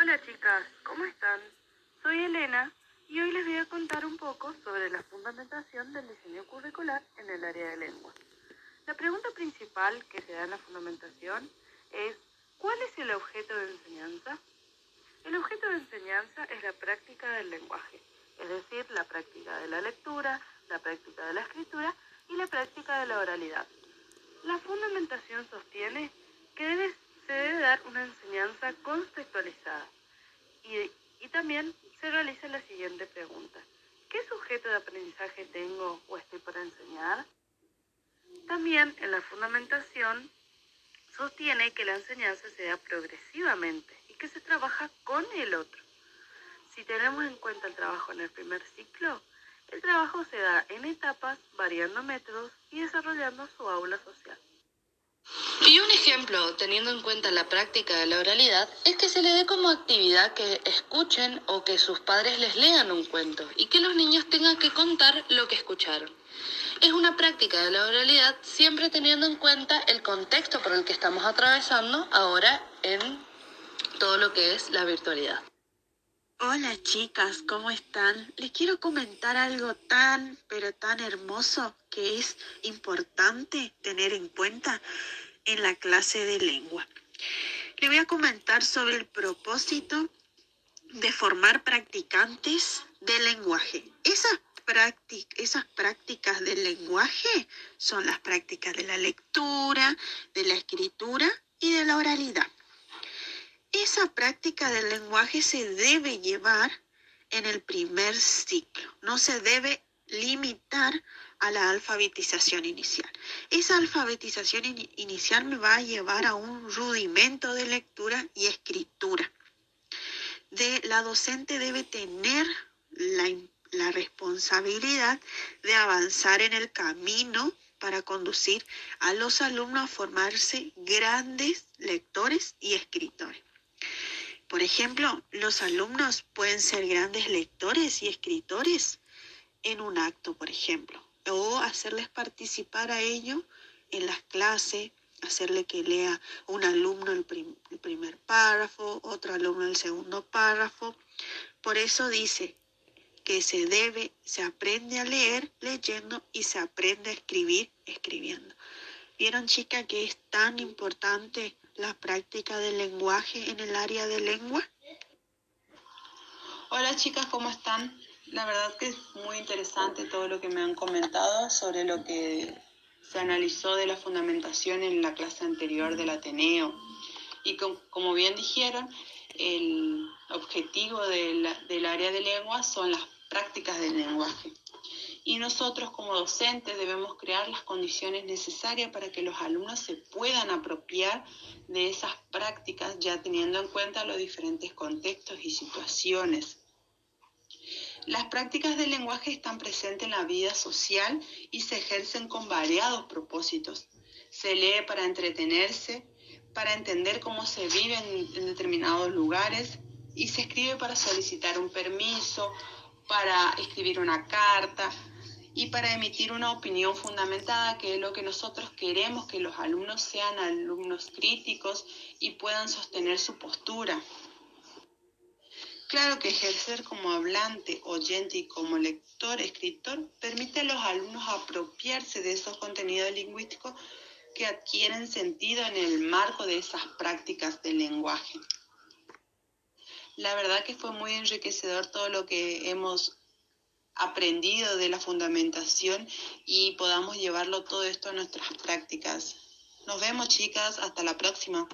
Hola chicas, ¿cómo están? Soy Elena y hoy les voy a contar un poco sobre la fundamentación del diseño curricular en el área de lengua. La pregunta principal que se da en la fundamentación es ¿cuál es el objeto de enseñanza? El objeto de enseñanza es la práctica del lenguaje, es decir, la práctica de la lectura, la práctica de la escritura y la práctica de la oralidad. La fundamentación sostiene que debe, se debe dar una enseñanza y también se realiza la siguiente pregunta. ¿Qué sujeto de aprendizaje tengo o estoy para enseñar? También en la fundamentación sostiene que la enseñanza se da progresivamente y que se trabaja con el otro. Si tenemos en cuenta el trabajo en el primer ciclo, el trabajo se da en etapas, variando métodos y desarrollando su aula social. Y un ejemplo, teniendo en cuenta la práctica de la oralidad, es que se le dé como actividad que escuchen o que sus padres les lean un cuento y que los niños tengan que contar lo que escucharon. Es una práctica de la oralidad siempre teniendo en cuenta el contexto por el que estamos atravesando ahora en todo lo que es la virtualidad. Hola chicas, ¿cómo están? Les quiero comentar algo tan, pero tan hermoso que es importante tener en cuenta en la clase de lengua. Le voy a comentar sobre el propósito de formar practicantes de lenguaje. Esas, esas prácticas del lenguaje son las prácticas de la lectura, de la escritura y de la oralidad. Esa práctica del lenguaje se debe llevar en el primer ciclo, no se debe limitar a la alfabetización inicial. Esa alfabetización inicial me va a llevar a un rudimento de lectura y escritura. De, la docente debe tener la, la responsabilidad de avanzar en el camino para conducir a los alumnos a formarse grandes lectores y escritores. Por ejemplo, los alumnos pueden ser grandes lectores y escritores en un acto, por ejemplo, o hacerles participar a ello en las clases, hacerle que lea un alumno el, el primer párrafo, otro alumno el segundo párrafo. Por eso dice que se debe, se aprende a leer leyendo y se aprende a escribir escribiendo. ¿Vieron, chica, que es tan importante la práctica del lenguaje en el área de lengua? Hola chicas, ¿cómo están? La verdad que es muy interesante todo lo que me han comentado sobre lo que se analizó de la fundamentación en la clase anterior del Ateneo. Y como bien dijeron, el objetivo del área de lengua son las prácticas del lenguaje y nosotros como docentes debemos crear las condiciones necesarias para que los alumnos se puedan apropiar de esas prácticas ya teniendo en cuenta los diferentes contextos y situaciones. Las prácticas del lenguaje están presentes en la vida social y se ejercen con variados propósitos. Se lee para entretenerse, para entender cómo se vive en, en determinados lugares y se escribe para solicitar un permiso, para escribir una carta, y para emitir una opinión fundamentada, que es lo que nosotros queremos, que los alumnos sean alumnos críticos y puedan sostener su postura. Claro que ejercer como hablante, oyente y como lector, escritor, permite a los alumnos apropiarse de esos contenidos lingüísticos que adquieren sentido en el marco de esas prácticas del lenguaje. La verdad que fue muy enriquecedor todo lo que hemos aprendido de la fundamentación y podamos llevarlo todo esto a nuestras prácticas. Nos vemos chicas, hasta la próxima.